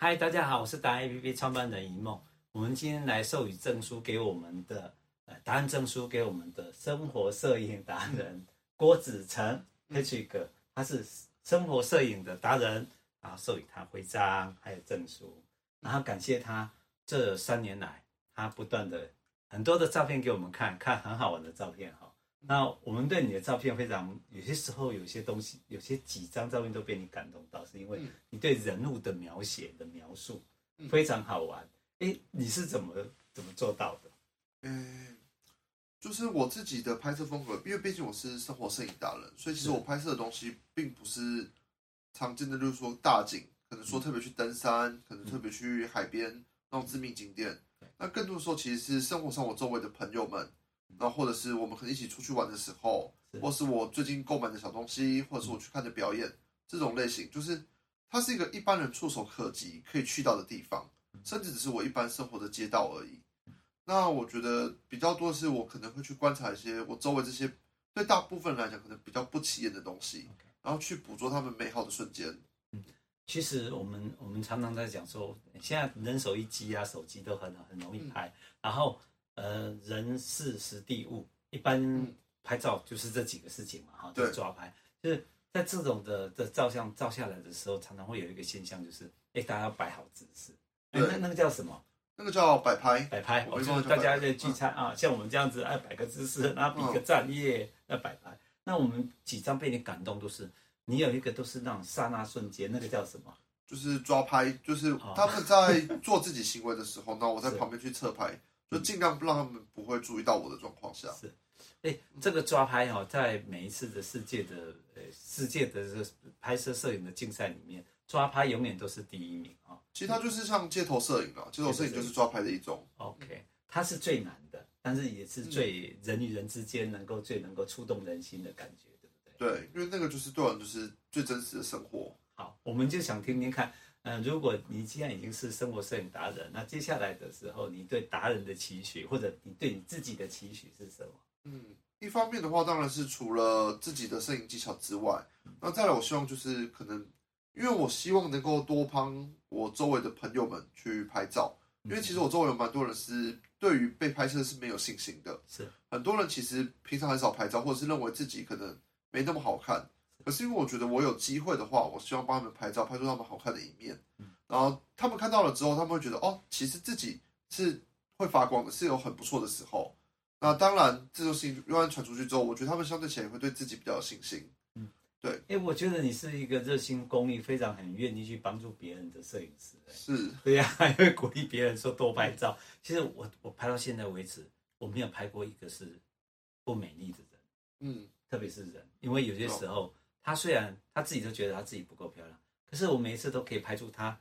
嗨，大家好，我是达人 APP 创办人一梦。我们今天来授予证书给我们的呃答案证书给我们的生活摄影达人郭子成 H 哥，他是生活摄影的达人，然后授予他徽章还有证书，然后感谢他这三年来他不断的很多的照片给我们看看很好玩的照片哈。那我们对你的照片非常，有些时候有些东西，有些几张照片都被你感动到，是因为你对人物的描写的描述非常好玩。哎，你是怎么怎么做到的？嗯，就是我自己的拍摄风格，因为毕竟我是生活摄影达人，所以其实我拍摄的东西并不是常见的，就是说大景，可能说特别去登山，可能特别去海边那种知名景点。那更多的时候，其实是生活上我周围的朋友们。那或者是我们可能一起出去玩的时候，或是我最近购买的小东西，或者是我去看的表演，这种类型，就是它是一个一般人触手可及可以去到的地方，甚至只是我一般生活的街道而已。那我觉得比较多的是我可能会去观察一些我周围这些对大部分人来讲可能比较不起眼的东西，然后去捕捉他们美好的瞬间。嗯，其实我们我们常常在讲说，现在人手一机啊，手机都很很容易拍，然后。呃，人事时地物，一般拍照就是这几个事情嘛，哈，就抓拍。就是在这种的的照相照下来的时候，常常会有一个现象，就是哎，大家要摆好姿势。对，那那个叫什么？那个叫摆拍。摆拍，我说大家在聚餐啊，像我们这样子，哎，摆个姿势，然后比个赞耶，要摆拍。那我们几张被你感动，都是你有一个都是那种刹那瞬间，那个叫什么？就是抓拍，就是他们在做自己行为的时候，那我在 旁边去侧拍。就尽量不让他们不会注意到我的状况下。是，哎，这个抓拍哦，在每一次的世界的呃世界的这个拍摄摄影的竞赛里面，抓拍永远都是第一名啊。其实它就是像街头摄影啊，街头摄影就是抓拍的一种。OK，它是最难的，但是也是最人与人之间能够最能够触动人心的感觉，对不对？对，因为那个就是对我就是最真实的生活。好，我们就想听听看。嗯，如果你既然已经是生活摄影达人，那接下来的时候，你对达人的期许，或者你对你自己的期许是什么？嗯，一方面的话，当然是除了自己的摄影技巧之外，那再来，我希望就是可能，因为我希望能够多帮我周围的朋友们去拍照，因为其实我周围有蛮多人是对于被拍摄是没有信心的，是很多人其实平常很少拍照，或者是认为自己可能没那么好看。可是因为我觉得我有机会的话，我希望帮他们拍照，拍出他们好看的一面。然后他们看到了之后，他们会觉得哦，其实自己是会发光的，是有很不错的时候。那当然，这种事情慢慢传出去之后，我觉得他们相对起来也会对自己比较有信心。嗯，对。哎，我觉得你是一个热心公益、非常很愿意去帮助别人的摄影师。是，对呀，还会鼓励别人说多拍照。其实我我拍到现在为止，我没有拍过一个是不美丽的人。嗯，特别是人，因为有些时候。他虽然他自己都觉得他自己不够漂亮，可是我每一次都可以拍出他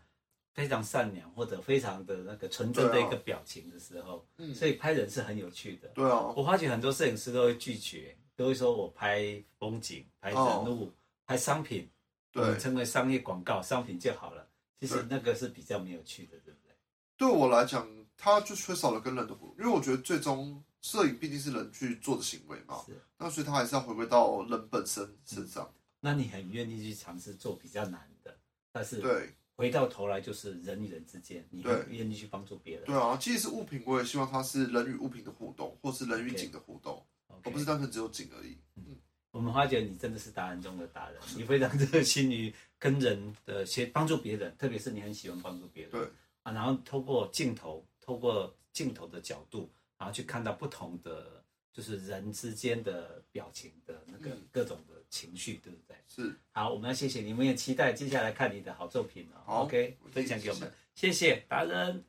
非常善良或者非常的那个纯真的一个表情的时候，嗯，所以拍人是很有趣的。对啊，我发觉很多摄影师都会拒绝，都会说我拍风景、拍人物、拍商品，对，称为商业广告、商品就好了。其实那个是比较没有趣的，对不对？对我来讲，他就缺少了跟人的互动，因为我觉得最终摄影毕竟是人去做的行为嘛，是，那所以他还是要回归到人本身身上。那你很愿意去尝试做比较难的，但是对，回到头来就是人与人之间，你会愿意去帮助别人。对啊，即使是物品，我也希望它是人与物品的互动，或是人与景的互动.而不是单纯只有景而已。嗯，我们发觉你真的是达人中的达人，你非常热心于跟人的些帮助别人，特别是你很喜欢帮助别人。对啊，然后透过镜头，透过镜头的角度，然后去看到不同的，就是人之间的表情的那个各种的。情绪对不对？是。好，我们要谢谢你，我们也期待接下来看你的好作品哦。，OK，分享给我们，谢谢达人。